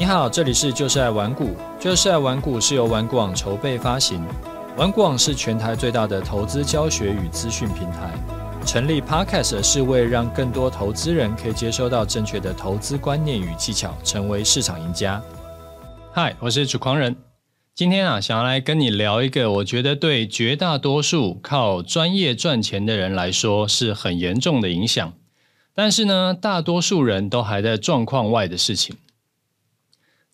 你好，这里是就是爱玩股，就是爱玩股是由玩股网筹备发行，玩股网是全台最大的投资教学与资讯平台。成立 Podcast 是为让更多投资人可以接收到正确的投资观念与技巧，成为市场赢家。嗨，我是主狂人，今天啊，想要来跟你聊一个我觉得对绝大多数靠专业赚钱的人来说是很严重的影响，但是呢，大多数人都还在状况外的事情。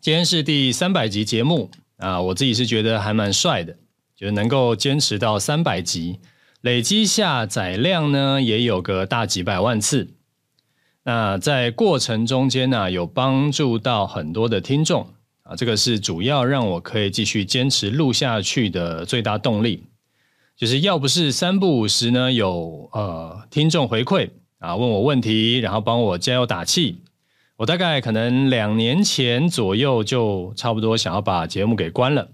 今天是第三百集节目啊，我自己是觉得还蛮帅的，就是能够坚持到三百集，累积下载量呢也有个大几百万次。那在过程中间呢，有帮助到很多的听众啊，这个是主要让我可以继续坚持录下去的最大动力。就是要不是三不五时呢，有呃听众回馈啊，问我问题，然后帮我加油打气。我大概可能两年前左右就差不多想要把节目给关了，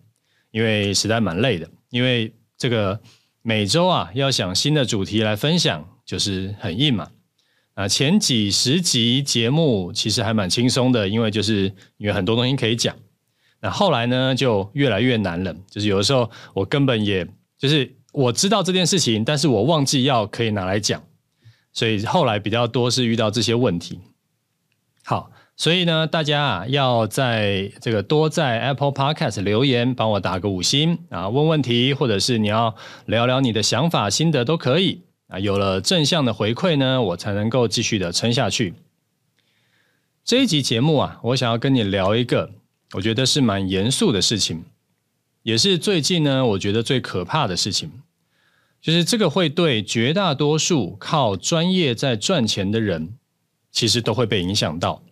因为实在蛮累的。因为这个每周啊要想新的主题来分享，就是很硬嘛。啊，前几十集节目其实还蛮轻松的，因为就是因为很多东西可以讲。那后来呢就越来越难了，就是有的时候我根本也就是我知道这件事情，但是我忘记要可以拿来讲，所以后来比较多是遇到这些问题。好，所以呢，大家啊，要在这个多在 Apple Podcast 留言，帮我打个五星啊，问问题，或者是你要聊聊你的想法、心得都可以啊。有了正向的回馈呢，我才能够继续的撑下去。这一集节目啊，我想要跟你聊一个，我觉得是蛮严肃的事情，也是最近呢，我觉得最可怕的事情，就是这个会对绝大多数靠专业在赚钱的人。其实都会被影响到，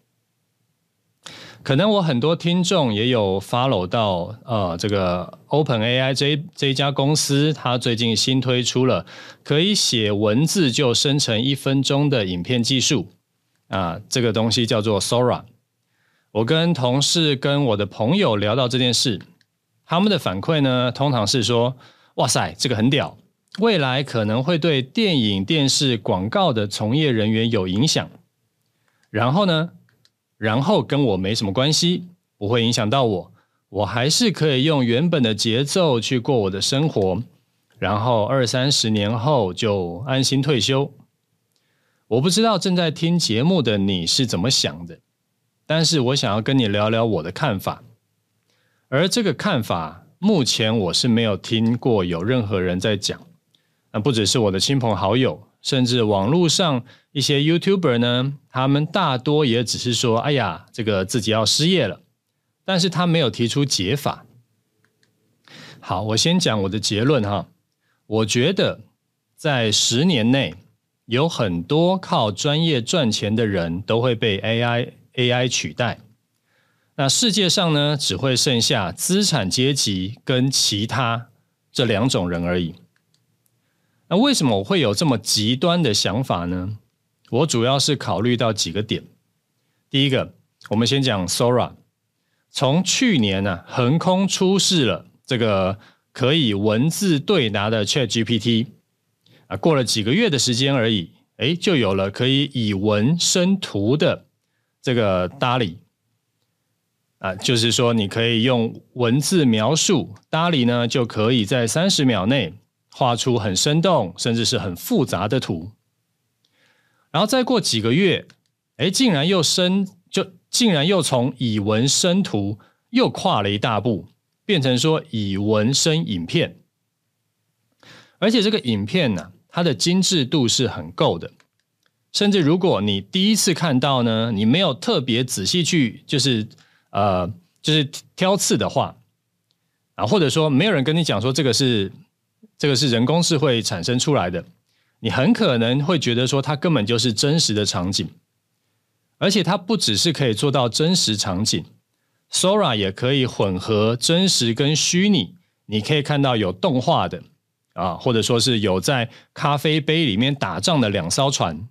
可能我很多听众也有 follow 到，呃，这个 OpenAI 这这一家公司，它最近新推出了可以写文字就生成一分钟的影片技术，啊，这个东西叫做 Sora。我跟同事跟我的朋友聊到这件事，他们的反馈呢，通常是说，哇塞，这个很屌，未来可能会对电影、电视、广告的从业人员有影响。然后呢，然后跟我没什么关系，不会影响到我，我还是可以用原本的节奏去过我的生活，然后二三十年后就安心退休。我不知道正在听节目的你是怎么想的，但是我想要跟你聊聊我的看法，而这个看法目前我是没有听过有任何人在讲，那不只是我的亲朋好友。甚至网络上一些 YouTuber 呢，他们大多也只是说：“哎呀，这个自己要失业了。”但是他没有提出解法。好，我先讲我的结论哈。我觉得在十年内，有很多靠专业赚钱的人都会被 AI AI 取代。那世界上呢，只会剩下资产阶级跟其他这两种人而已。那为什么我会有这么极端的想法呢？我主要是考虑到几个点。第一个，我们先讲 Sora。从去年呢、啊，横空出世了这个可以文字对答的 ChatGPT 啊，过了几个月的时间而已，诶，就有了可以以文生图的这个 DALL-E 啊，就是说你可以用文字描述，DALL-E 呢就可以在三十秒内。画出很生动，甚至是很复杂的图，然后再过几个月，哎，竟然又生，就竟然又从以文生图又跨了一大步，变成说以文生影片，而且这个影片呢，它的精致度是很够的，甚至如果你第一次看到呢，你没有特别仔细去，就是呃，就是挑刺的话，啊，或者说没有人跟你讲说这个是。这个是人工智慧产生出来的，你很可能会觉得说它根本就是真实的场景，而且它不只是可以做到真实场景，Sora 也可以混合真实跟虚拟，你可以看到有动画的啊，或者说是有在咖啡杯里面打仗的两艘船。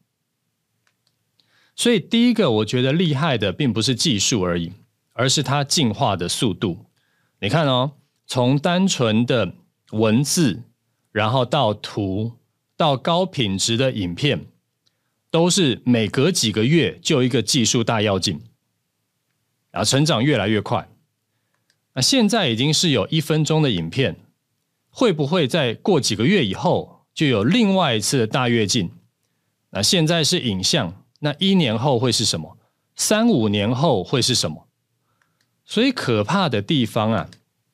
所以第一个我觉得厉害的并不是技术而已，而是它进化的速度。你看哦，从单纯的文字。然后到图，到高品质的影片，都是每隔几个月就一个技术大跃进。啊，成长越来越快。那现在已经是有一分钟的影片，会不会在过几个月以后就有另外一次的大跃进？那现在是影像，那一年后会是什么？三五年后会是什么？所以可怕的地方啊，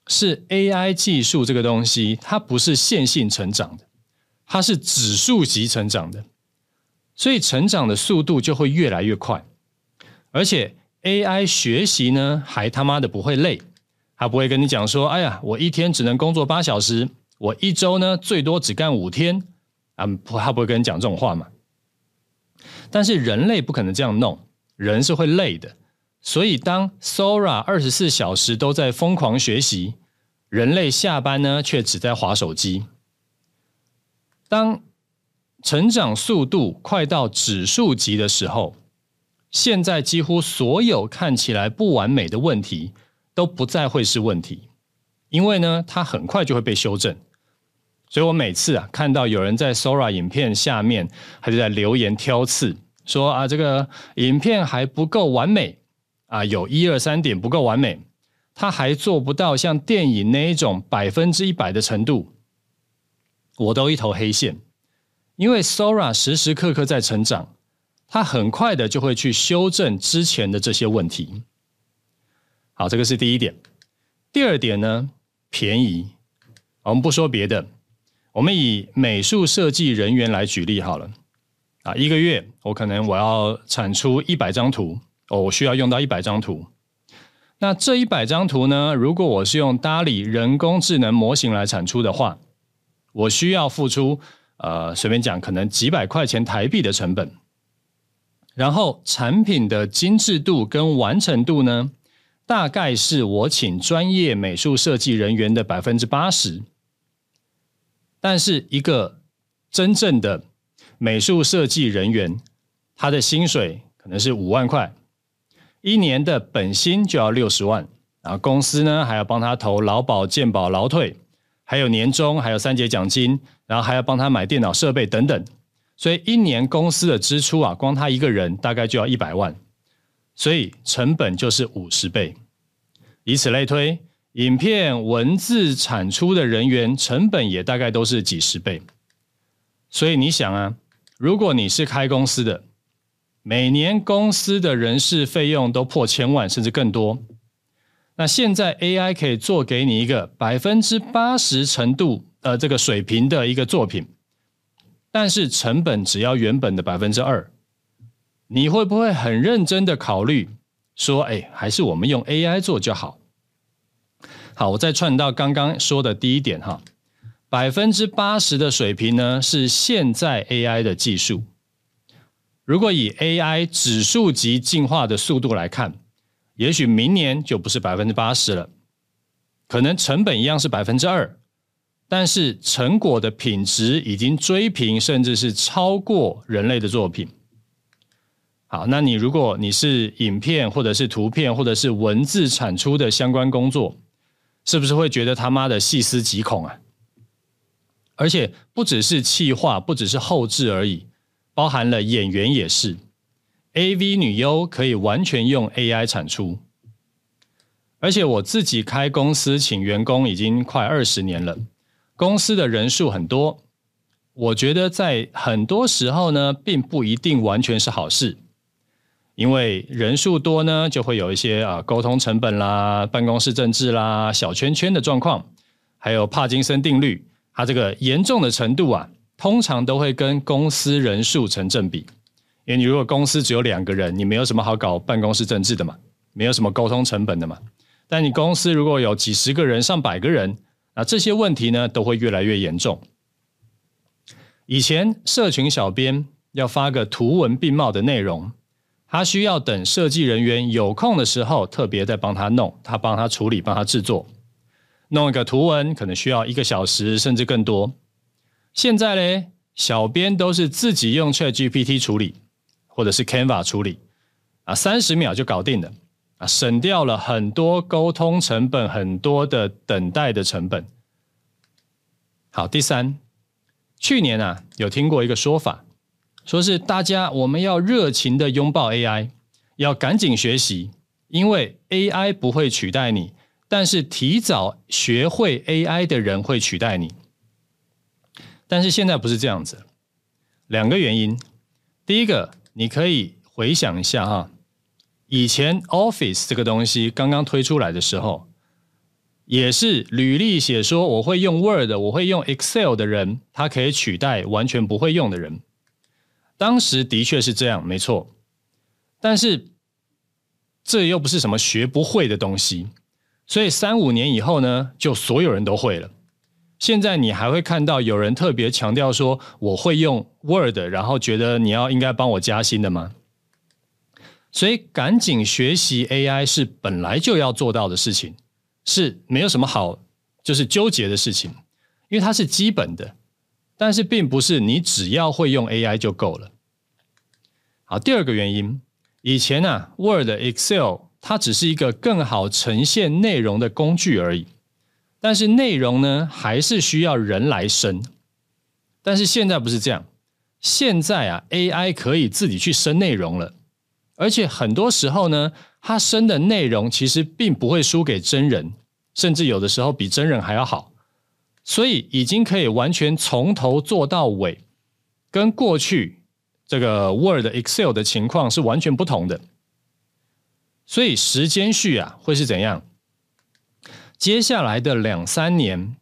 是 AI 技术这个东西，它不是线性成长的，它是指数级成长的。所以成长的速度就会越来越快，而且 AI 学习呢，还他妈的不会累，他不会跟你讲说，哎呀，我一天只能工作八小时，我一周呢最多只干五天，啊，他不会跟你讲这种话嘛。但是人类不可能这样弄，人是会累的。所以当 Sora 二十四小时都在疯狂学习，人类下班呢却只在划手机。当成长速度快到指数级的时候，现在几乎所有看起来不完美的问题都不再会是问题，因为呢，它很快就会被修正。所以我每次啊看到有人在 Sora 影片下面，还是在留言挑刺，说啊这个影片还不够完美啊，有一二三点不够完美，他还做不到像电影那一种百分之一百的程度，我都一头黑线。因为 Sora 时时刻刻在成长，它很快的就会去修正之前的这些问题。好，这个是第一点。第二点呢，便宜。我们不说别的，我们以美术设计人员来举例好了。啊，一个月我可能我要产出一百张图，哦，我需要用到一百张图。那这一百张图呢，如果我是用 DALL-E 人工智能模型来产出的话，我需要付出。呃，随便讲，可能几百块钱台币的成本，然后产品的精致度跟完成度呢，大概是我请专业美术设计人员的百分之八十。但是一个真正的美术设计人员，他的薪水可能是五万块，一年的本薪就要六十万，然后公司呢还要帮他投劳保、健保、劳退，还有年终，还有三节奖金。然后还要帮他买电脑设备等等，所以一年公司的支出啊，光他一个人大概就要一百万，所以成本就是五十倍。以此类推，影片文字产出的人员成本也大概都是几十倍。所以你想啊，如果你是开公司的，每年公司的人事费用都破千万甚至更多，那现在 AI 可以做给你一个百分之八十程度。呃，这个水平的一个作品，但是成本只要原本的百分之二，你会不会很认真的考虑说，哎，还是我们用 AI 做就好？好，我再串到刚刚说的第一点哈，百分之八十的水平呢是现在 AI 的技术，如果以 AI 指数级进化的速度来看，也许明年就不是百分之八十了，可能成本一样是百分之二。但是成果的品质已经追平，甚至是超过人类的作品。好，那你如果你是影片或者是图片或者是文字产出的相关工作，是不是会觉得他妈的细思极恐啊？而且不只是气化，不只是后置而已，包含了演员也是。AV 女优可以完全用 AI 产出，而且我自己开公司请员工已经快二十年了。公司的人数很多，我觉得在很多时候呢，并不一定完全是好事，因为人数多呢，就会有一些啊沟通成本啦、办公室政治啦、小圈圈的状况，还有帕金森定律，它这个严重的程度啊，通常都会跟公司人数成正比。因为你如果公司只有两个人，你没有什么好搞办公室政治的嘛，没有什么沟通成本的嘛。但你公司如果有几十个人、上百个人，那这些问题呢，都会越来越严重。以前社群小编要发个图文并茂的内容，他需要等设计人员有空的时候，特别再帮他弄，他帮他处理，帮他制作。弄一个图文可能需要一个小时甚至更多。现在呢，小编都是自己用 ChatGPT 处理，或者是 Canva 处理，啊，三十秒就搞定了。啊，省掉了很多沟通成本，很多的等待的成本。好，第三，去年啊，有听过一个说法，说是大家我们要热情的拥抱 AI，要赶紧学习，因为 AI 不会取代你，但是提早学会 AI 的人会取代你。但是现在不是这样子，两个原因。第一个，你可以回想一下哈，以前 Office 这个东西刚刚推出来的时候，也是履历写说我会用 Word，我会用 Excel 的人，他可以取代完全不会用的人。当时的确是这样，没错。但是这又不是什么学不会的东西，所以三五年以后呢，就所有人都会了。现在你还会看到有人特别强调说我会用 Word，然后觉得你要应该帮我加薪的吗？所以赶紧学习 AI 是本来就要做到的事情。是没有什么好，就是纠结的事情，因为它是基本的，但是并不是你只要会用 AI 就够了。好，第二个原因，以前呢，啊，Word、Excel 它只是一个更好呈现内容的工具而已，但是内容呢，还是需要人来生。但是现在不是这样，现在啊，AI 可以自己去生内容了，而且很多时候呢。它生的内容其实并不会输给真人，甚至有的时候比真人还要好，所以已经可以完全从头做到尾，跟过去这个 Word、Excel 的情况是完全不同的。所以时间序啊会是怎样？接下来的两三年，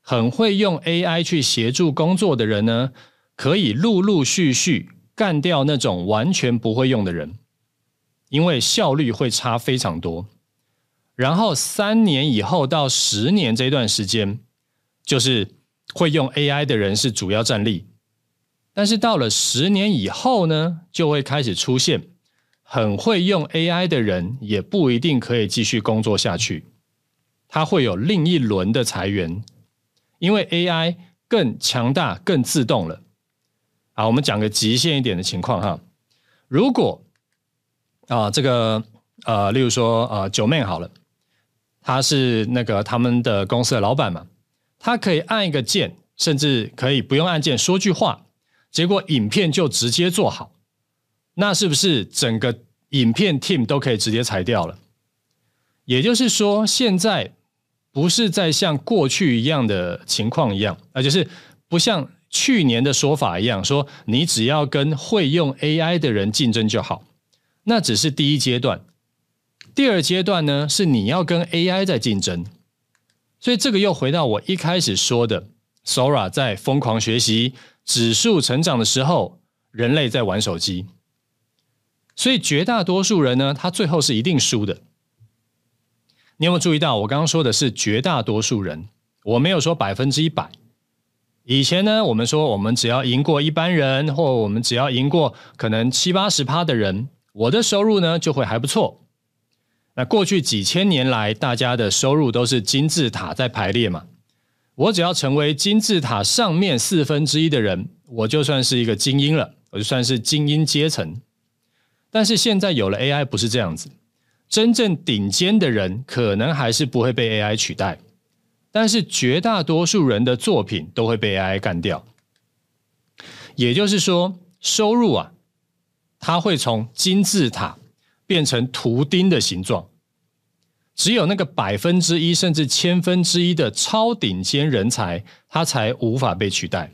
很会用 AI 去协助工作的人呢，可以陆陆续续干掉那种完全不会用的人。因为效率会差非常多，然后三年以后到十年这段时间，就是会用 AI 的人是主要战力，但是到了十年以后呢，就会开始出现很会用 AI 的人也不一定可以继续工作下去，他会有另一轮的裁员，因为 AI 更强大、更自动了。好，我们讲个极限一点的情况哈，如果啊，这个呃，例如说呃，九妹好了，他是那个他们的公司的老板嘛，他可以按一个键，甚至可以不用按键说句话，结果影片就直接做好，那是不是整个影片 team 都可以直接裁掉了？也就是说，现在不是在像过去一样的情况一样，而，就是不像去年的说法一样，说你只要跟会用 AI 的人竞争就好。那只是第一阶段，第二阶段呢，是你要跟 AI 在竞争，所以这个又回到我一开始说的，Sora 在疯狂学习、指数成长的时候，人类在玩手机，所以绝大多数人呢，他最后是一定输的。你有没有注意到，我刚刚说的是绝大多数人，我没有说百分之一百。以前呢，我们说我们只要赢过一般人，或我们只要赢过可能七八十趴的人。我的收入呢就会还不错。那过去几千年来，大家的收入都是金字塔在排列嘛。我只要成为金字塔上面四分之一的人，我就算是一个精英了，我就算是精英阶层。但是现在有了 AI，不是这样子。真正顶尖的人可能还是不会被 AI 取代，但是绝大多数人的作品都会被 AI 干掉。也就是说，收入啊。它会从金字塔变成图钉的形状，只有那个百分之一甚至千分之一的超顶尖人才，他才无法被取代。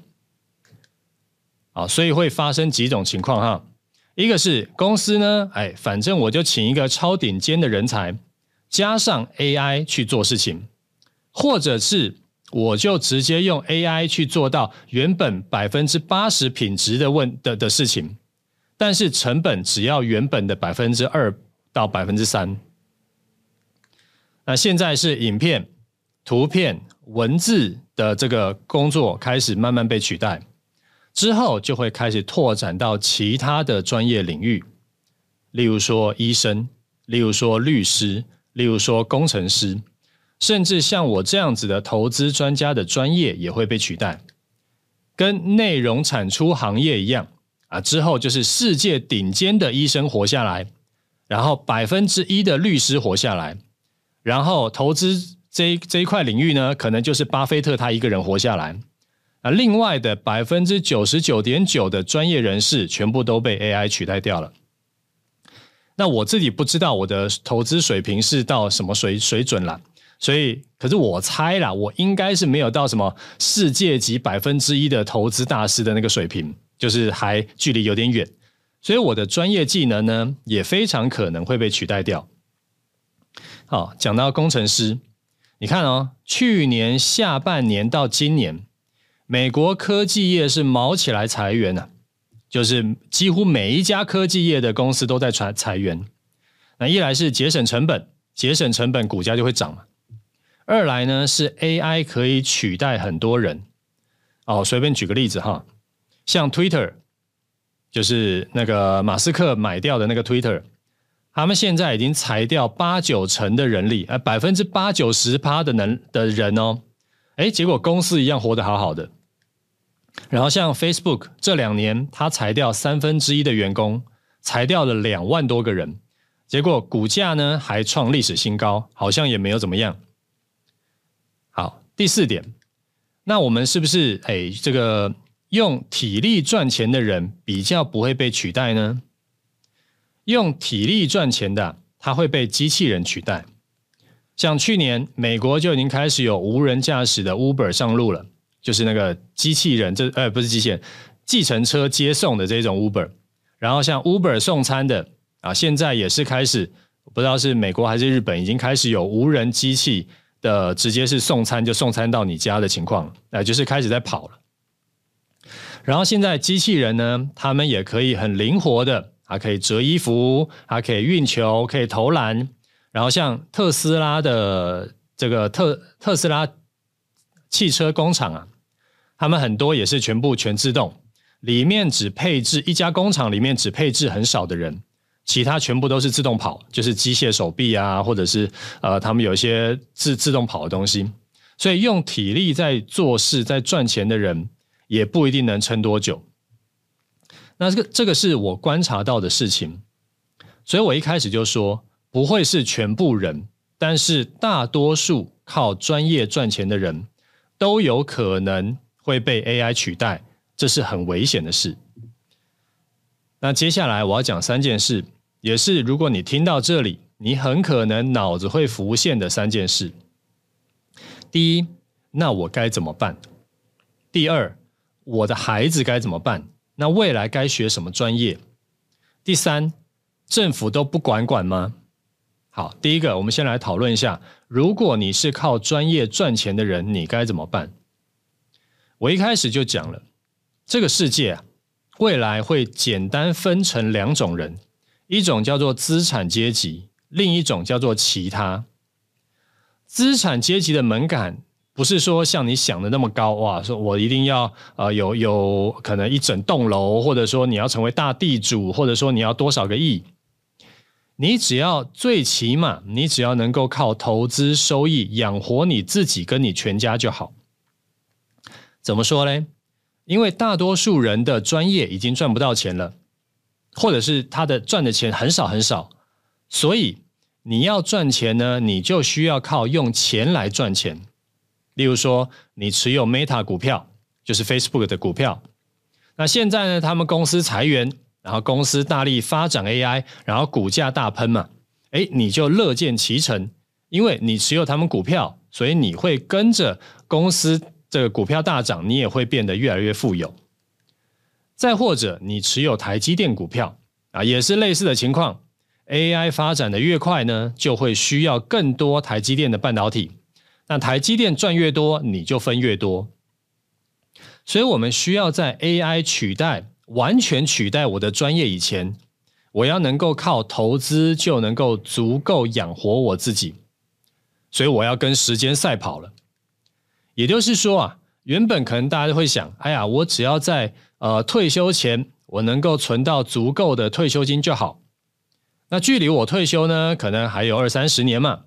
啊，所以会发生几种情况哈，一个是公司呢，哎，反正我就请一个超顶尖的人才，加上 AI 去做事情，或者是我就直接用 AI 去做到原本百分之八十品质的问的的事情。但是成本只要原本的百分之二到百分之三。那现在是影片、图片、文字的这个工作开始慢慢被取代，之后就会开始拓展到其他的专业领域，例如说医生，例如说律师，例如说工程师，甚至像我这样子的投资专家的专业也会被取代，跟内容产出行业一样。啊，之后就是世界顶尖的医生活下来，然后百分之一的律师活下来，然后投资这这一块领域呢，可能就是巴菲特他一个人活下来。啊，另外的百分之九十九点九的专业人士全部都被 AI 取代掉了。那我自己不知道我的投资水平是到什么水水准了，所以可是我猜啦，我应该是没有到什么世界级百分之一的投资大师的那个水平，就是还距离有点远，所以我的专业技能呢也非常可能会被取代掉。好，讲到工程师，你看哦，去年下半年到今年，美国科技业是卯起来裁员呢、啊。就是几乎每一家科技业的公司都在裁裁员，那一来是节省成本，节省成本股价就会涨嘛；二来呢是 AI 可以取代很多人。哦，随便举个例子哈，像 Twitter，就是那个马斯克买掉的那个 Twitter，他们现在已经裁掉八九成的人力，呃，百分之八九十趴的能的人哦，诶，结果公司一样活得好好的。然后像 Facebook 这两年，它裁掉三分之一的员工，裁掉了两万多个人，结果股价呢还创历史新高，好像也没有怎么样。好，第四点，那我们是不是哎，这个用体力赚钱的人比较不会被取代呢？用体力赚钱的，他会被机器人取代。像去年美国就已经开始有无人驾驶的 Uber 上路了。就是那个机器人，这呃不是机器人，计程车接送的这种 Uber，然后像 Uber 送餐的啊，现在也是开始，不知道是美国还是日本，已经开始有无人机器的直接是送餐就送餐到你家的情况，呃，就是开始在跑了。然后现在机器人呢，他们也可以很灵活的，还可以折衣服，还可以运球，可以投篮。然后像特斯拉的这个特特斯拉汽车工厂啊。他们很多也是全部全自动，里面只配置一家工厂里面只配置很少的人，其他全部都是自动跑，就是机械手臂啊，或者是呃，他们有一些自自动跑的东西，所以用体力在做事、在赚钱的人也不一定能撑多久。那这个这个是我观察到的事情，所以我一开始就说不会是全部人，但是大多数靠专业赚钱的人都有可能。会被 AI 取代，这是很危险的事。那接下来我要讲三件事，也是如果你听到这里，你很可能脑子会浮现的三件事。第一，那我该怎么办？第二，我的孩子该怎么办？那未来该学什么专业？第三，政府都不管管吗？好，第一个，我们先来讨论一下，如果你是靠专业赚钱的人，你该怎么办？我一开始就讲了，这个世界啊，未来会简单分成两种人，一种叫做资产阶级，另一种叫做其他。资产阶级的门槛不是说像你想的那么高哇，说我一定要呃有有可能一整栋楼，或者说你要成为大地主，或者说你要多少个亿，你只要最起码你只要能够靠投资收益养活你自己跟你全家就好。怎么说呢？因为大多数人的专业已经赚不到钱了，或者是他的赚的钱很少很少，所以你要赚钱呢，你就需要靠用钱来赚钱。例如说，你持有 Meta 股票，就是 Facebook 的股票。那现在呢，他们公司裁员，然后公司大力发展 AI，然后股价大喷嘛，诶，你就乐见其成，因为你持有他们股票，所以你会跟着公司。这个股票大涨，你也会变得越来越富有。再或者，你持有台积电股票啊，也是类似的情况。AI 发展的越快呢，就会需要更多台积电的半导体。那台积电赚越多，你就分越多。所以，我们需要在 AI 取代、完全取代我的专业以前，我要能够靠投资就能够足够养活我自己。所以，我要跟时间赛跑了。也就是说啊，原本可能大家会想，哎呀，我只要在呃退休前，我能够存到足够的退休金就好。那距离我退休呢，可能还有二三十年嘛，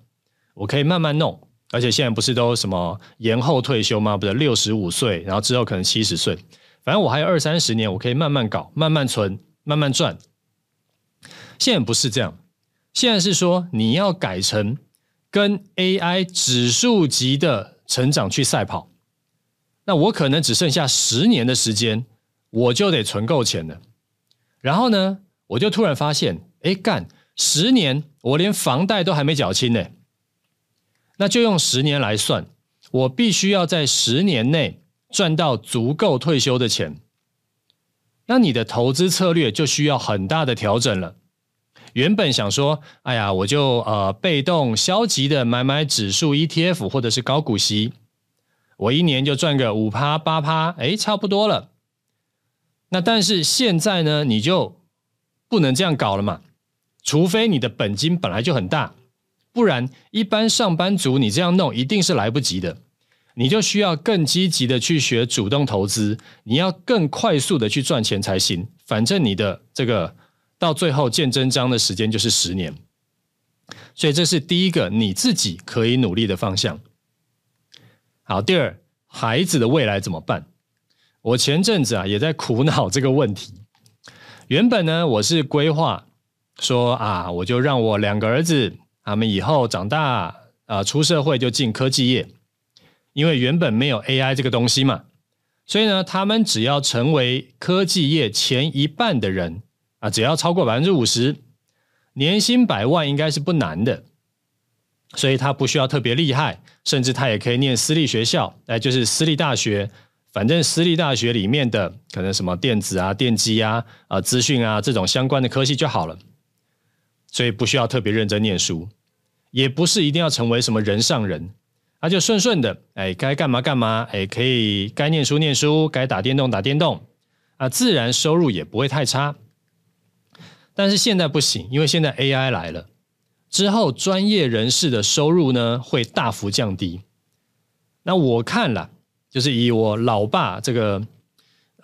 我可以慢慢弄。而且现在不是都什么延后退休吗？不是六十五岁，然后之后可能七十岁，反正我还有二三十年，我可以慢慢搞，慢慢存，慢慢赚。现在不是这样，现在是说你要改成跟 AI 指数级的。成长去赛跑，那我可能只剩下十年的时间，我就得存够钱了。然后呢，我就突然发现，哎干，十年我连房贷都还没缴清呢。那就用十年来算，我必须要在十年内赚到足够退休的钱。那你的投资策略就需要很大的调整了。原本想说，哎呀，我就呃被动消极的买买指数 ETF 或者是高股息，我一年就赚个五趴八趴，哎，差不多了。那但是现在呢，你就不能这样搞了嘛，除非你的本金本来就很大，不然一般上班族你这样弄一定是来不及的。你就需要更积极的去学主动投资，你要更快速的去赚钱才行。反正你的这个到最后见真章的时间就是十年，所以这是第一个你自己可以努力的方向。好，第二，孩子的未来怎么办？我前阵子啊也在苦恼这个问题。原本呢，我是规划说啊，我就让我两个儿子他们以后长大啊出社会就进科技业。因为原本没有 AI 这个东西嘛，所以呢，他们只要成为科技业前一半的人啊，只要超过百分之五十，年薪百万应该是不难的。所以他不需要特别厉害，甚至他也可以念私立学校，哎，就是私立大学，反正私立大学里面的可能什么电子啊、电机啊、啊资讯啊这种相关的科系就好了。所以不需要特别认真念书，也不是一定要成为什么人上人。他就顺顺的，哎，该干嘛干嘛，哎，可以该念书念书，该打电动打电动，啊，自然收入也不会太差。但是现在不行，因为现在 AI 来了，之后专业人士的收入呢会大幅降低。那我看了，就是以我老爸这个，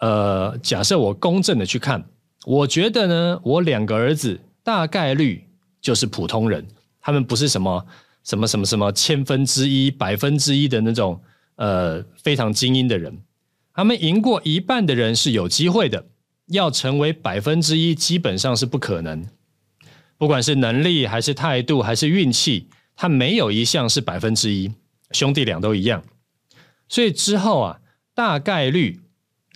呃，假设我公正的去看，我觉得呢，我两个儿子大概率就是普通人，他们不是什么。什么什么什么千分之一、百分之一的那种呃非常精英的人，他们赢过一半的人是有机会的，要成为百分之一基本上是不可能。不管是能力还是态度还是运气，他没有一项是百分之一，兄弟俩都一样。所以之后啊，大概率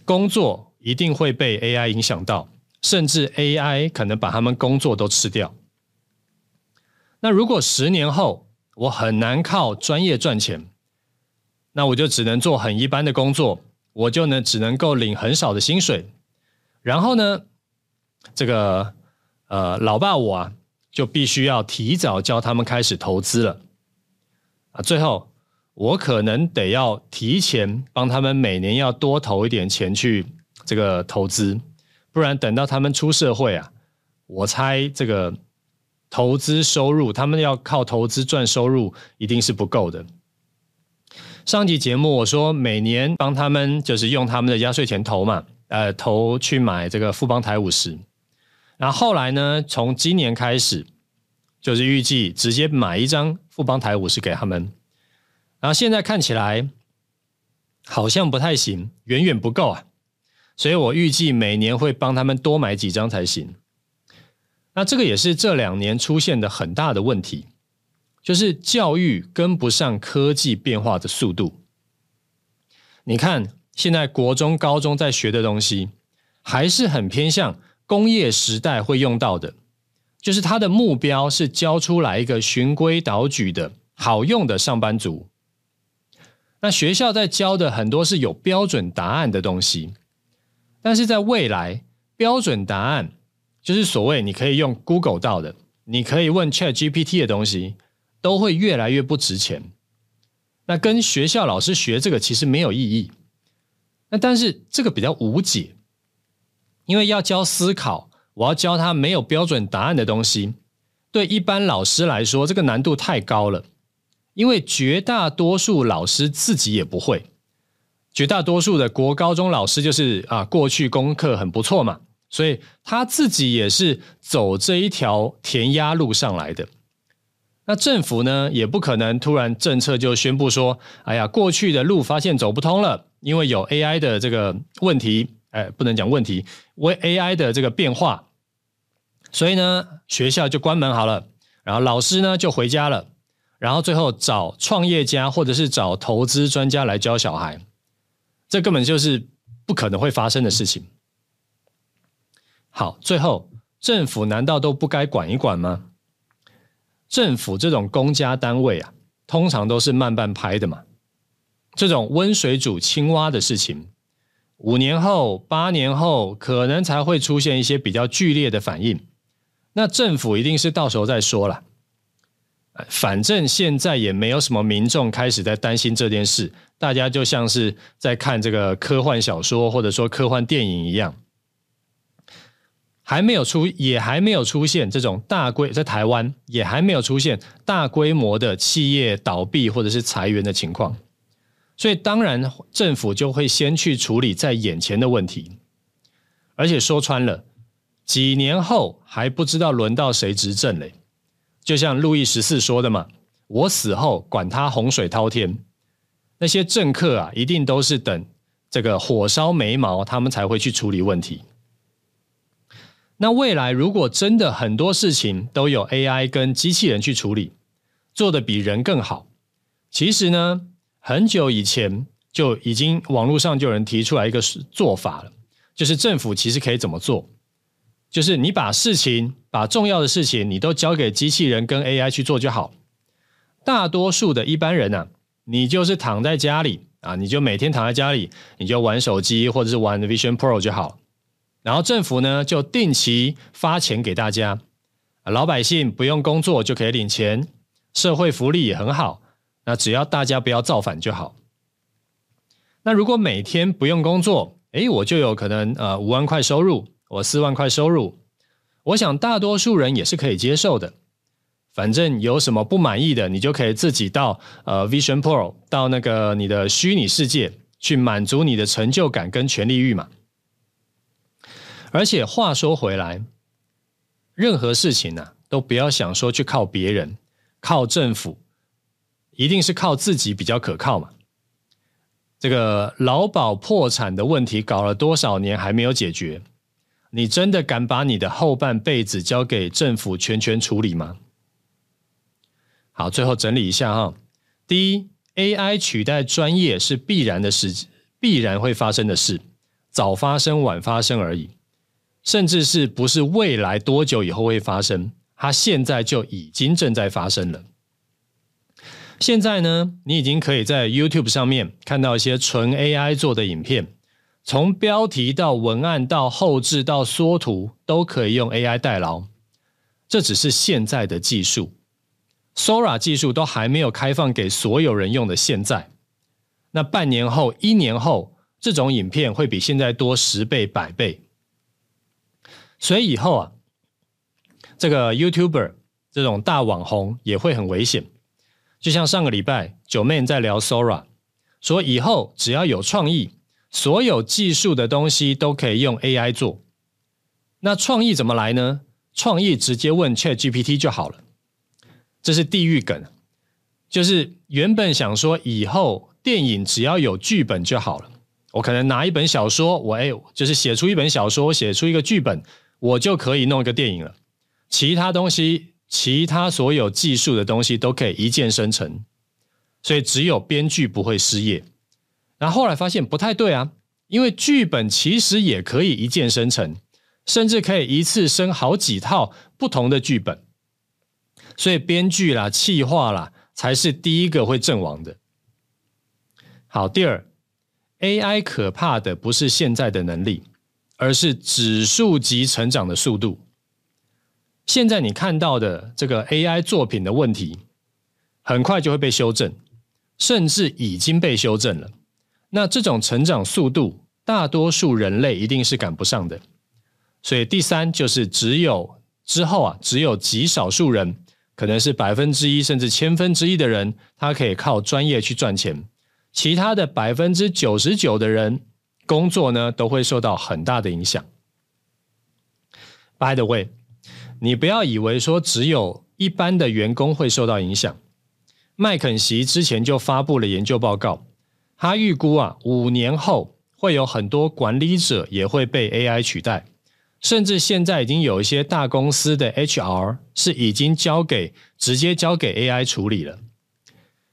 工作一定会被 AI 影响到，甚至 AI 可能把他们工作都吃掉。那如果十年后，我很难靠专业赚钱，那我就只能做很一般的工作，我就能只能够领很少的薪水，然后呢，这个呃老爸我啊就必须要提早教他们开始投资了啊，最后我可能得要提前帮他们每年要多投一点钱去这个投资，不然等到他们出社会啊，我猜这个。投资收入，他们要靠投资赚收入，一定是不够的。上集节目我说，每年帮他们就是用他们的压岁钱投嘛，呃，投去买这个富邦台五十。然后后来呢，从今年开始，就是预计直接买一张富邦台五十给他们。然后现在看起来好像不太行，远远不够啊。所以我预计每年会帮他们多买几张才行。那这个也是这两年出现的很大的问题，就是教育跟不上科技变化的速度。你看，现在国中、高中在学的东西，还是很偏向工业时代会用到的，就是它的目标是教出来一个循规蹈矩的好用的上班族。那学校在教的很多是有标准答案的东西，但是在未来，标准答案。就是所谓你可以用 Google 到的，你可以问 ChatGPT 的东西，都会越来越不值钱。那跟学校老师学这个其实没有意义。那但是这个比较无解，因为要教思考，我要教他没有标准答案的东西，对一般老师来说，这个难度太高了。因为绝大多数老师自己也不会，绝大多数的国高中老师就是啊，过去功课很不错嘛。所以他自己也是走这一条填鸭路上来的。那政府呢，也不可能突然政策就宣布说：“哎呀，过去的路发现走不通了，因为有 AI 的这个问题，哎，不能讲问题，为 AI 的这个变化，所以呢，学校就关门好了，然后老师呢就回家了，然后最后找创业家或者是找投资专家来教小孩，这根本就是不可能会发生的事情。”好，最后政府难道都不该管一管吗？政府这种公家单位啊，通常都是慢半拍的嘛。这种温水煮青蛙的事情，五年后、八年后，可能才会出现一些比较剧烈的反应。那政府一定是到时候再说了。反正现在也没有什么民众开始在担心这件事，大家就像是在看这个科幻小说或者说科幻电影一样，还没有出，也还没有出现这种大规，在台湾也还没有出现大规模的企业倒闭或者是裁员的情况，所以当然政府就会先去处理在眼前的问题，而且说穿了，几年后还不知道轮到谁执政嘞。就像路易十四说的嘛，我死后管他洪水滔天，那些政客啊，一定都是等这个火烧眉毛，他们才会去处理问题。那未来如果真的很多事情都有 AI 跟机器人去处理，做的比人更好，其实呢，很久以前就已经网络上就有人提出来一个做法了，就是政府其实可以怎么做。就是你把事情，把重要的事情，你都交给机器人跟 AI 去做就好。大多数的一般人呢、啊，你就是躺在家里啊，你就每天躺在家里，你就玩手机或者是玩 Vision Pro 就好。然后政府呢，就定期发钱给大家，老百姓不用工作就可以领钱，社会福利也很好。那只要大家不要造反就好。那如果每天不用工作，诶，我就有可能呃五万块收入。我四万块收入，我想大多数人也是可以接受的。反正有什么不满意的，你就可以自己到呃 Vision Pro 到那个你的虚拟世界去满足你的成就感跟权力欲嘛。而且话说回来，任何事情呢、啊，都不要想说去靠别人、靠政府，一定是靠自己比较可靠嘛。这个劳保破产的问题搞了多少年还没有解决？你真的敢把你的后半辈子交给政府全权处理吗？好，最后整理一下哈。第一，AI 取代专业是必然的事，必然会发生的事，早发生晚发生而已，甚至是不是未来多久以后会发生？它现在就已经正在发生了。现在呢，你已经可以在 YouTube 上面看到一些纯 AI 做的影片。从标题到文案到后置到缩图，都可以用 AI 代劳。这只是现在的技术，Sora 技术都还没有开放给所有人用的现在。那半年后、一年后，这种影片会比现在多十倍、百倍。所以以后啊，这个 YouTuber 这种大网红也会很危险。就像上个礼拜九妹在聊 Sora，说以后只要有创意。所有技术的东西都可以用 AI 做，那创意怎么来呢？创意直接问 ChatGPT 就好了。这是地狱梗，就是原本想说以后电影只要有剧本就好了，我可能拿一本小说，我哎，就是写出一本小说，写出一个剧本，我就可以弄一个电影了。其他东西，其他所有技术的东西都可以一键生成，所以只有编剧不会失业。然后后来发现不太对啊，因为剧本其实也可以一键生成，甚至可以一次生好几套不同的剧本，所以编剧啦、企划啦才是第一个会阵亡的。好，第二，AI 可怕的不是现在的能力，而是指数级成长的速度。现在你看到的这个 AI 作品的问题，很快就会被修正，甚至已经被修正了。那这种成长速度，大多数人类一定是赶不上的。所以第三就是只有之后啊，只有极少数人，可能是百分之一甚至千分之一的人，他可以靠专业去赚钱。其他的百分之九十九的人，工作呢都会受到很大的影响。By the way，你不要以为说只有一般的员工会受到影响。麦肯锡之前就发布了研究报告。他预估啊，五年后会有很多管理者也会被 AI 取代，甚至现在已经有一些大公司的 HR 是已经交给直接交给 AI 处理了。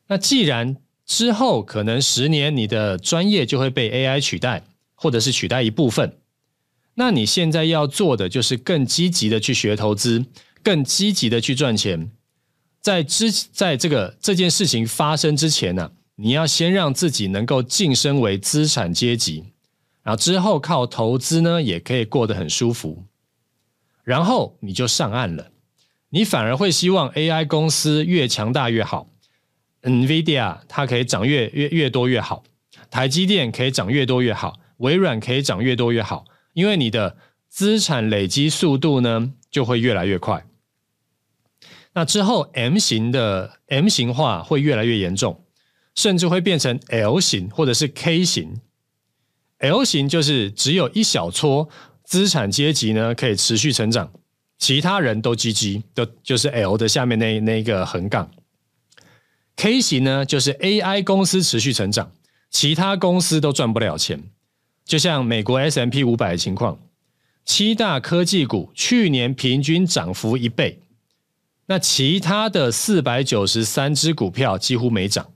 那既然之后可能十年你的专业就会被 AI 取代，或者是取代一部分，那你现在要做的就是更积极的去学投资，更积极的去赚钱。在之在这个这件事情发生之前呢、你要先让自己能够晋升为资产阶级，然后之后靠投资呢，也可以过得很舒服。然后你就上岸了，你反而会希望 AI 公司越强大越好，NVIDIA 它可以涨越越越多越好，台积电可以涨越多越好，微软可以涨越多越好。因为你的资产累积速度呢，就会越来越快。那之后，M 型的 M 型化会越来越严重，甚至会变成 L 型或者是 K 型。L 型就是只有一小撮资产阶级呢可以持续成长，其他人都 GG，都就是 L 的下面那那一个横杠。K 型呢就是 AI 公司持续成长，其他公司都赚不了钱。就像美国 S M P 五百的情况，七大科技股去年平均涨幅一倍，那其他的四百九十三只股票几乎没涨。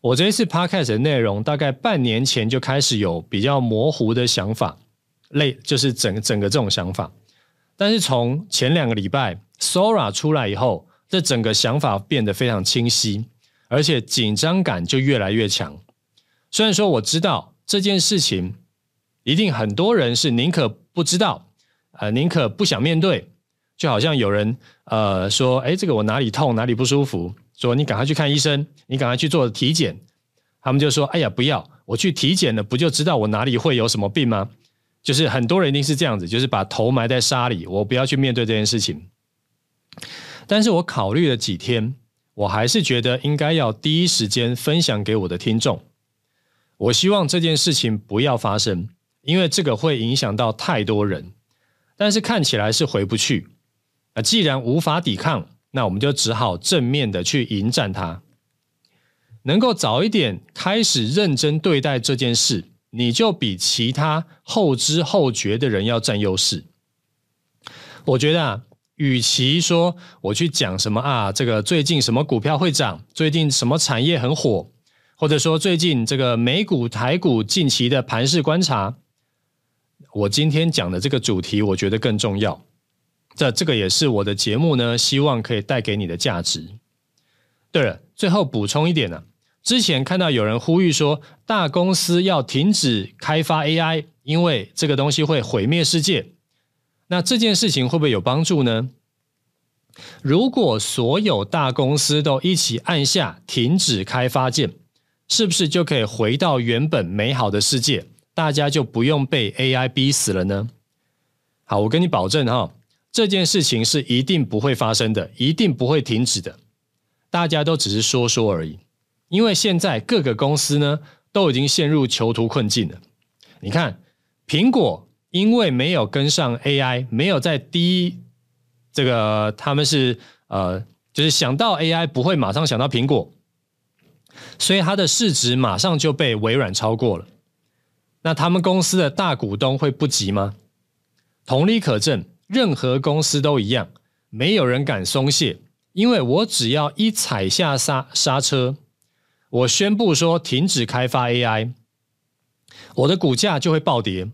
我这一次 Podcast 的内容大概半年前就开始有比较模糊的想法，类就是整整个这种想法，但是从前两个礼拜 Sora 出来以后，这整个想法变得非常清晰，而且紧张感就越来越强。虽然说我知道。这件事情一定很多人是宁可不知道，呃，宁可不想面对，就好像有人呃说，哎，这个我哪里痛，哪里不舒服，说你赶快去看医生，你赶快去做体检，他们就说，哎呀，不要，我去体检了，不就知道我哪里会有什么病吗？就是很多人一定是这样子，就是把头埋在沙里，我不要去面对这件事情。但是我考虑了几天，我还是觉得应该要第一时间分享给我的听众。我希望这件事情不要发生，因为这个会影响到太多人。但是看起来是回不去。那既然无法抵抗，那我们就只好正面的去迎战它。能够早一点开始认真对待这件事，你就比其他后知后觉的人要占优势。我觉得啊，与其说我去讲什么啊，这个最近什么股票会涨，最近什么产业很火。或者说最近这个美股、台股近期的盘势观察，我今天讲的这个主题，我觉得更重要。这这个也是我的节目呢，希望可以带给你的价值。对了，最后补充一点呢，之前看到有人呼吁说，大公司要停止开发 AI，因为这个东西会毁灭世界。那这件事情会不会有帮助呢？如果所有大公司都一起按下停止开发键，是不是就可以回到原本美好的世界？大家就不用被 AI 逼死了呢？好，我跟你保证哈，这件事情是一定不会发生的，一定不会停止的。大家都只是说说而已，因为现在各个公司呢都已经陷入囚徒困境了。你看，苹果因为没有跟上 AI，没有在第一这个他们是呃，就是想到 AI 不会马上想到苹果。所以它的市值马上就被微软超过了。那他们公司的大股东会不急吗？同理可证，任何公司都一样，没有人敢松懈，因为我只要一踩下刹刹车，我宣布说停止开发 AI，我的股价就会暴跌，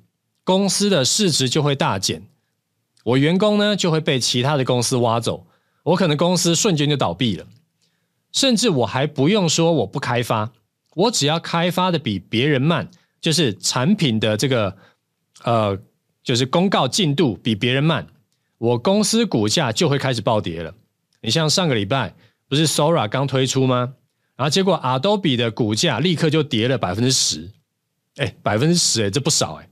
公司的市值就会大减，我员工呢就会被其他的公司挖走，我可能公司瞬间就倒闭了。甚至我还不用说我不开发，我只要开发的比别人慢，就是产品的这个呃，就是公告进度比别人慢，我公司股价就会开始暴跌了。你像上个礼拜不是 Sora 刚推出吗？然后结果 Adobe 的股价立刻就跌了百分之十，哎，百分之十哎，这不少哎。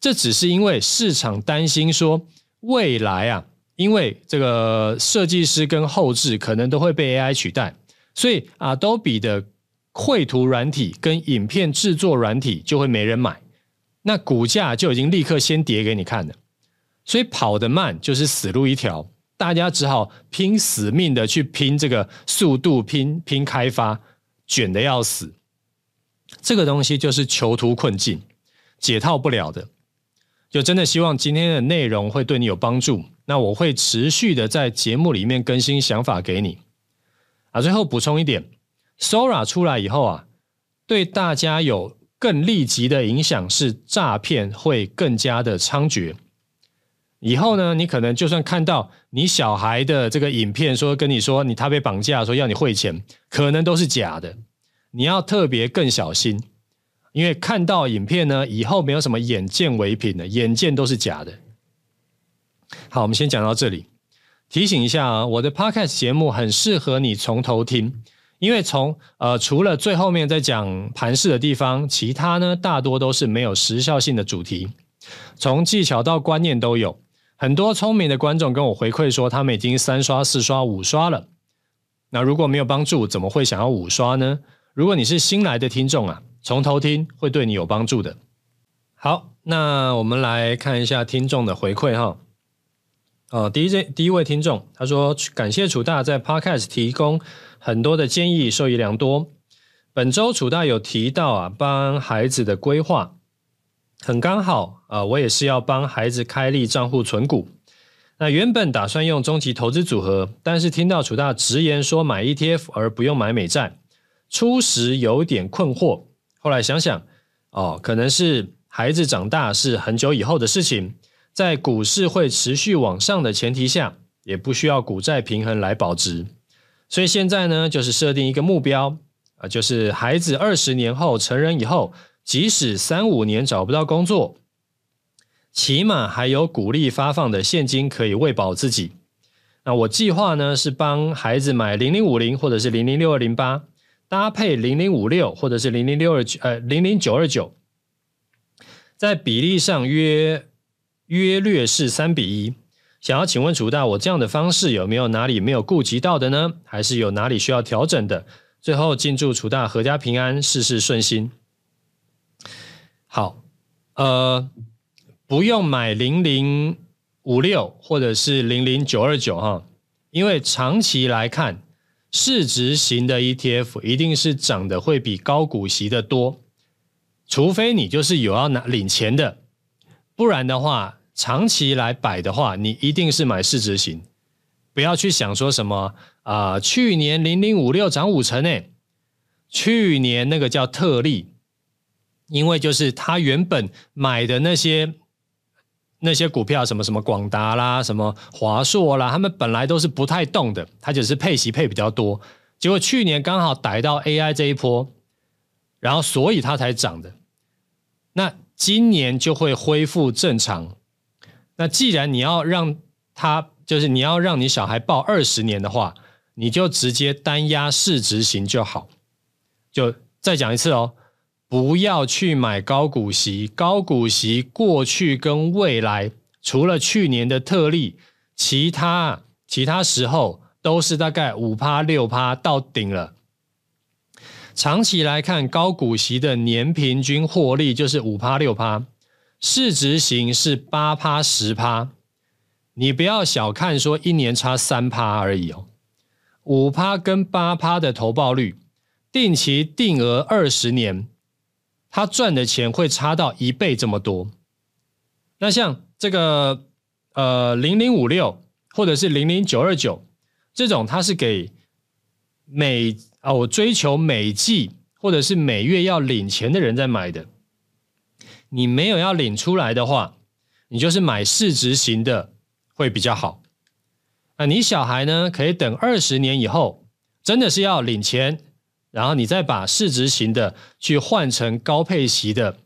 这只是因为市场担心说未来啊，因为这个设计师跟后置可能都会被 AI 取代。所以，Adobe 的绘图软体跟影片制作软体就会没人买，那股价就已经立刻先跌给你看了。所以跑得慢就是死路一条，大家只好拼死命的去拼这个速度，拼拼开发，卷的要死。这个东西就是囚徒困境，解套不了的。就真的希望今天的内容会对你有帮助。那我会持续的在节目里面更新想法给你。啊，最后补充一点，Sora 出来以后啊，对大家有更立即的影响是诈骗会更加的猖獗。以后呢，你可能就算看到你小孩的这个影片，说跟你说你他被绑架，说要你汇钱，可能都是假的。你要特别更小心，因为看到影片呢，以后没有什么眼见为凭的，眼见都是假的。好，我们先讲到这里。提醒一下啊，我的 Podcast 节目很适合你从头听，因为从呃除了最后面在讲盘势的地方，其他呢大多都是没有时效性的主题，从技巧到观念都有。很多聪明的观众跟我回馈说，他们已经三刷、四刷、五刷了。那如果没有帮助，怎么会想要五刷呢？如果你是新来的听众啊，从头听会对你有帮助的。好，那我们来看一下听众的回馈哈。哦，第一第一位听众他说，感谢楚大在 Podcast 提供很多的建议，受益良多。本周楚大有提到啊，帮孩子的规划。很刚好啊，我也是要帮孩子开立账户存股。那原本打算用终极投资组合，但是听到楚大直言说买 ETF 而不用买美债，初时有点困惑。后来想想，哦，可能是孩子长大是很久以后的事情，在股市会持续往上的前提下，也不需要股债平衡来保值。所以现在呢，就是设定一个目标啊，就是孩子二十年后成人以后。即使三五年找不到工作，起码还有股利发放的现金可以喂饱自己。那我计划呢是帮孩子买零零五零或者是零零六二零八，搭配零零五六或者是零零六二九呃零零九二九，在比例上约约略是三比一。想要请问楚大，我这样的方式有没有哪里没有顾及到的呢？还是有哪里需要调整的？最后，敬祝楚大阖家平安，事事顺心。好，呃，不用买零零五六或者是零零九二九哈，因为长期来看，市值型的 ETF 一定是涨的会比高股息的多，除非你就是有要拿领钱的，不然的话，长期来摆的话，你一定是买市值型，不要去想说什么啊、去年零零五六涨五成诶，去年那个叫特例。因为就是他原本买的那些那些股票，什么什么广达啦，什么华硕啦，他们本来都是不太动的，他只是配息配比较多。结果去年刚好逮到 AI 这一波，然后所以它才涨的。那今年就会恢复正常。那既然你要让它，就是你要让你小孩抱二十年的话，你就直接单压市值型就好。就再讲一次哦。不要去买高股息，高股息过去跟未来，除了去年的特例，其他其他时候都是大概五趴六趴到顶了。长期来看，高股息的年平均获利就是五趴六趴，市值型是八趴十趴。你不要小看说一年差三趴而已哦，五趴跟八趴的投报率，定期定额二十年。他赚的钱会差到一倍这么多，那像这个呃零零五六或者是零零九二九这种，它是给每啊我追求每季或者是每月要领钱的人在买的。你没有要领出来的话，你就是买市值型的会比较好。那你小孩呢，可以等二十年以后，真的是要领钱。然后你再把市值型的去换成高配息的，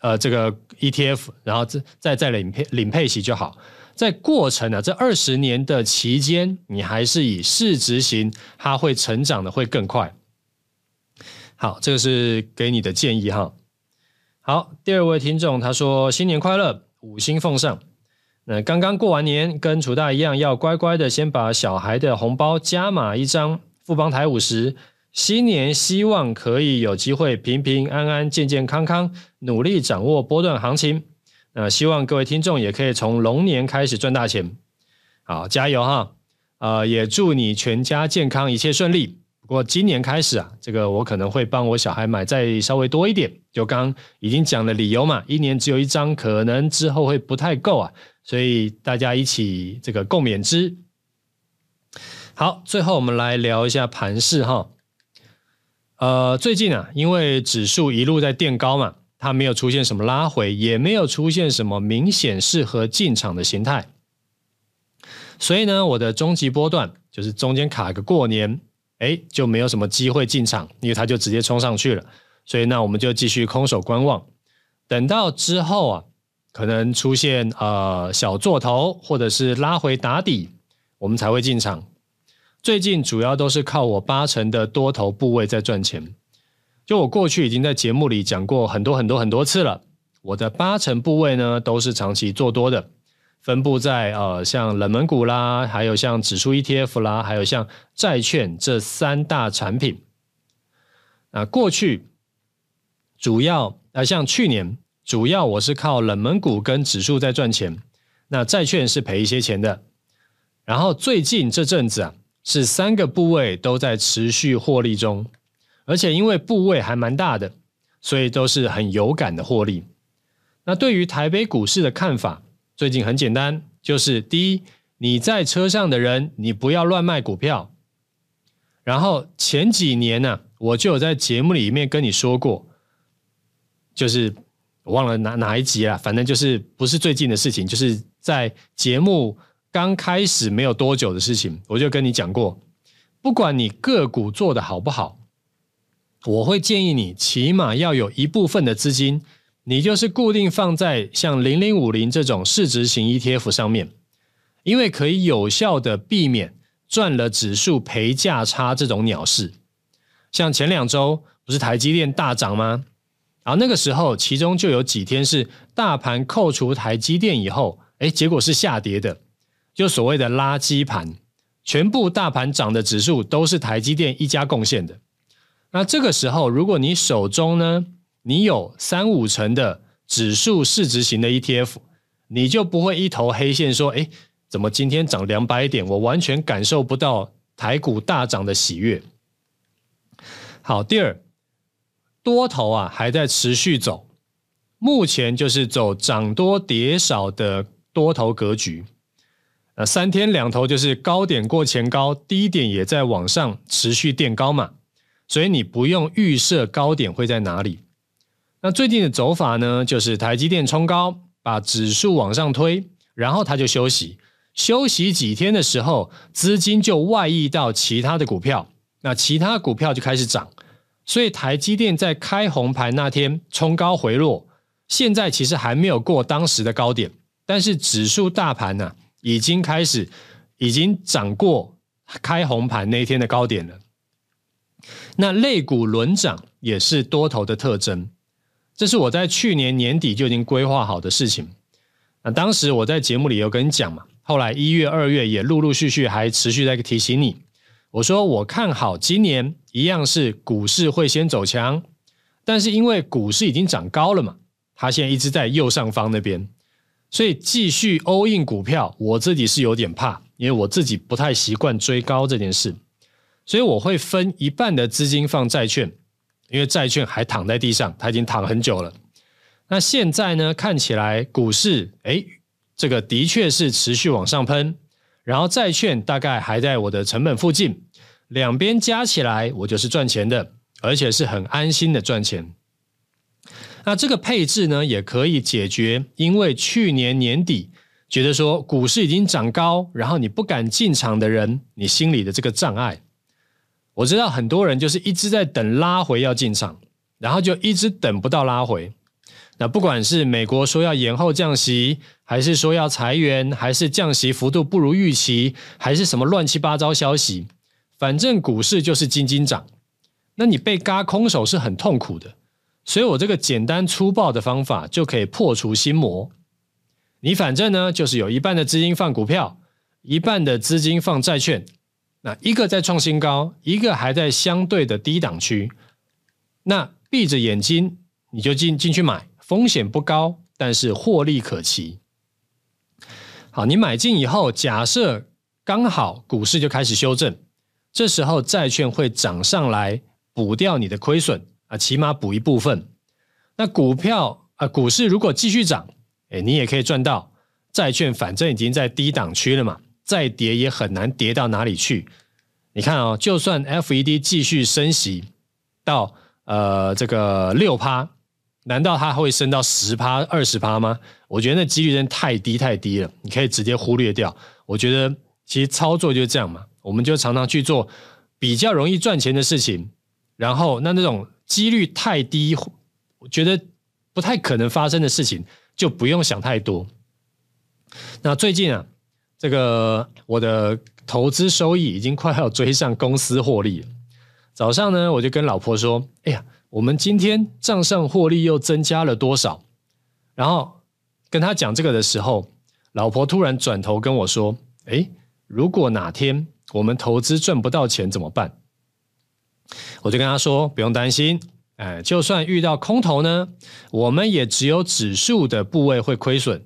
呃，这个 ETF，然后再再再领配领配息就好。在过程呢，这二十年的期间，你还是以市值型，它会成长的会更快。好，这个是给你的建议哈。好，第二位听众他说新年快乐，五星奉上。那刚刚过完年，跟楚大一样，要乖乖的先把小孩的红包加码一张，富邦台五十。新年希望可以有机会平平安安、健健康康，努力掌握波段行情。那希望各位听众也可以从龙年开始赚大钱。好，加油哈！呃，也祝你全家健康，一切顺利。不过今年开始啊，这个我可能会帮我小孩买再稍微多一点。就刚已经讲了理由嘛，一年只有一张，可能之后会不太够啊，所以大家一起这个共勉之。好，最后我们来聊一下盘市哈。呃，最近啊，因为指数一路在垫高嘛，它没有出现什么拉回，也没有出现什么明显适合进场的形态，所以呢，我的终极波段就是中间卡个过年，哎，就没有什么机会进场，因为它就直接冲上去了，所以那我们就继续空手观望，等到之后啊，可能出现呃小做头或者是拉回打底，我们才会进场。最近主要都是靠我八成的多头部位在赚钱。就我过去已经在节目里讲过很多很多很多次了，我的八成部位呢都是长期做多的，分布在呃像冷门股啦，还有像指数 ETF 啦，还有像债券这三大产品。那过去主要呃像去年主要我是靠冷门股跟指数在赚钱，那债券是赔一些钱的。然后最近这阵子啊。是三个部位都在持续获利中，而且因为部位还蛮大的，所以都是很有感的获利。那对于台北股市的看法，最近很简单，就是第一，你在车上的人，你不要乱卖股票。然后前几年呢、我就有在节目里面跟你说过，就是忘了哪哪一集了，反正就是不是最近的事情，就是在节目。刚开始没有多久的事情，我就跟你讲过，不管你个股做得好不好，我会建议你起码要有一部分的资金，你就是固定放在像零零五零这种市值型 ETF 上面，因为可以有效的避免赚了指数赔价差这种鸟事。像前两周不是台积电大涨吗？然后那个时候，其中就有几天是大盘扣除台积电以后，哎，结果是下跌的。就所谓的垃圾盘，全部大盘涨的指数都是台积电一家贡献的。那这个时候，如果你手中呢，你有三五成的指数市值型的 ETF，你就不会一头黑线说，哎，怎么今天涨两百点，我完全感受不到台股大涨的喜悦。好，第二，多头啊还在持续走，目前就是走涨多跌少的多头格局。那三天两头就是高点过前高，低点也在往上持续垫高嘛，所以你不用预设高点会在哪里。那最近的走法呢，就是台积电冲高，把指数往上推，然后它就休息，休息几天的时候，资金就外溢到其他的股票，那其他股票就开始涨，所以台积电在开红盘那天冲高回落，现在其实还没有过当时的高点，但是指数大盘呢、已经开始，已经涨过开红盘那一天的高点了。那类股轮涨也是多头的特征，这是我在去年年底就已经规划好的事情。那当时我在节目里有跟你讲嘛，后来一月、二月也陆陆续续还持续在提醒你。我说我看好今年一样是股市会先走强，但是因为股市已经涨高了嘛，它现在一直在右上方那边。所以继续 all in 股票，我自己是有点怕，因为我自己不太习惯追高这件事，所以我会分一半的资金放债券，因为债券还躺在地上，它已经躺很久了。那现在呢，看起来股市，诶，这个的确是持续往上喷，然后债券大概还在我的成本附近，两边加起来我就是赚钱的，而且是很安心的赚钱。那这个配置呢，也可以解决，因为去年年底觉得说股市已经涨高，然后你不敢进场的人，你心里的这个障碍。我知道很多人就是一直在等拉回要进场，然后就一直等不到拉回。那不管是美国说要延后降息，还是说要裁员，还是降息幅度不如预期，还是什么乱七八糟消息，反正股市就是斤斤涨。那你被嘎空手是很痛苦的。所以我这个简单粗暴的方法就可以破除心魔。你反正呢，就是有一半的资金放股票，一半的资金放债券。那一个在创新高，一个还在相对的低档区。那闭着眼睛你就进进去买，风险不高，但是获利可期。好，你买进以后，假设刚好股市就开始修正，这时候债券会涨上来补掉你的亏损。啊，起码补一部分。那股票啊，股市如果继续涨，哎，你也可以赚到。债券反正已经在低档区了嘛，再跌也很难跌到哪里去。你看哦，就算 FED 继续升息，到呃这个六趴，难道它会升到十趴、二十趴吗？我觉得那几率真的太低太低了，你可以直接忽略掉。我觉得其实操作就是这样嘛，我们就常常去做比较容易赚钱的事情，然后那那种几率太低，我觉得不太可能发生的事情，就不用想太多。那最近啊，这个我的投资收益已经快要追上公司获利了。早上呢，我就跟老婆说：“哎呀，我们今天账上获利又增加了多少？”然后跟他讲这个的时候，老婆突然转头跟我说：“哎，如果哪天我们投资赚不到钱怎么办？”我就跟他说：“不用担心，哎，就算遇到空头呢，我们也只有指数的部位会亏损。”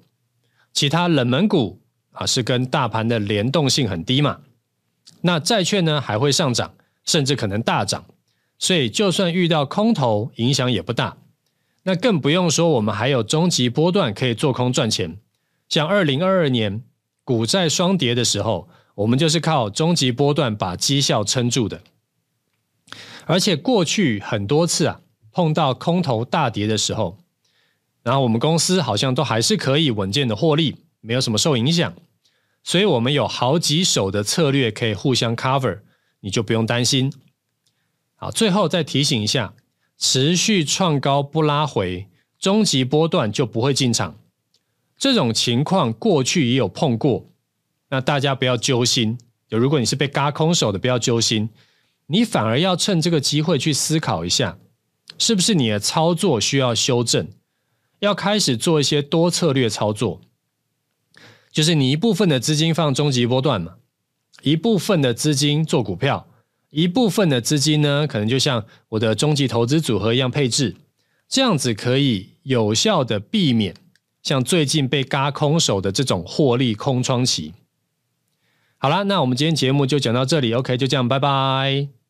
其他冷门股啊，是跟大盘的联动性很低嘛。那债券呢，还会上涨，甚至可能大涨，所以就算遇到空头，影响也不大。那更不用说，我们还有终极波段可以做空赚钱。像二零二二年股债双跌的时候，我们就是靠终极波段把绩效撑住的。而且过去很多次啊，碰到空头大跌的时候。然后我们公司好像都还是可以稳健的获利，没有什么受影响，所以我们有好几手的策略可以互相 cover，你就不用担心。好，最后再提醒一下，持续创高不拉回，终极波段就不会进场。这种情况过去也有碰过，那大家不要揪心。就如果你是被嘎空手的，不要揪心，你反而要趁这个机会去思考一下，是不是你的操作需要修正。要开始做一些多策略操作，就是你一部分的资金放终极波段嘛，一部分的资金做股票，一部分的资金呢，可能就像我的终极投资组合一样配置，这样子可以有效的避免像最近被嘎空手的这种获利空窗期。好啦，那我们今天节目就讲到这里，OK，就这样，拜拜。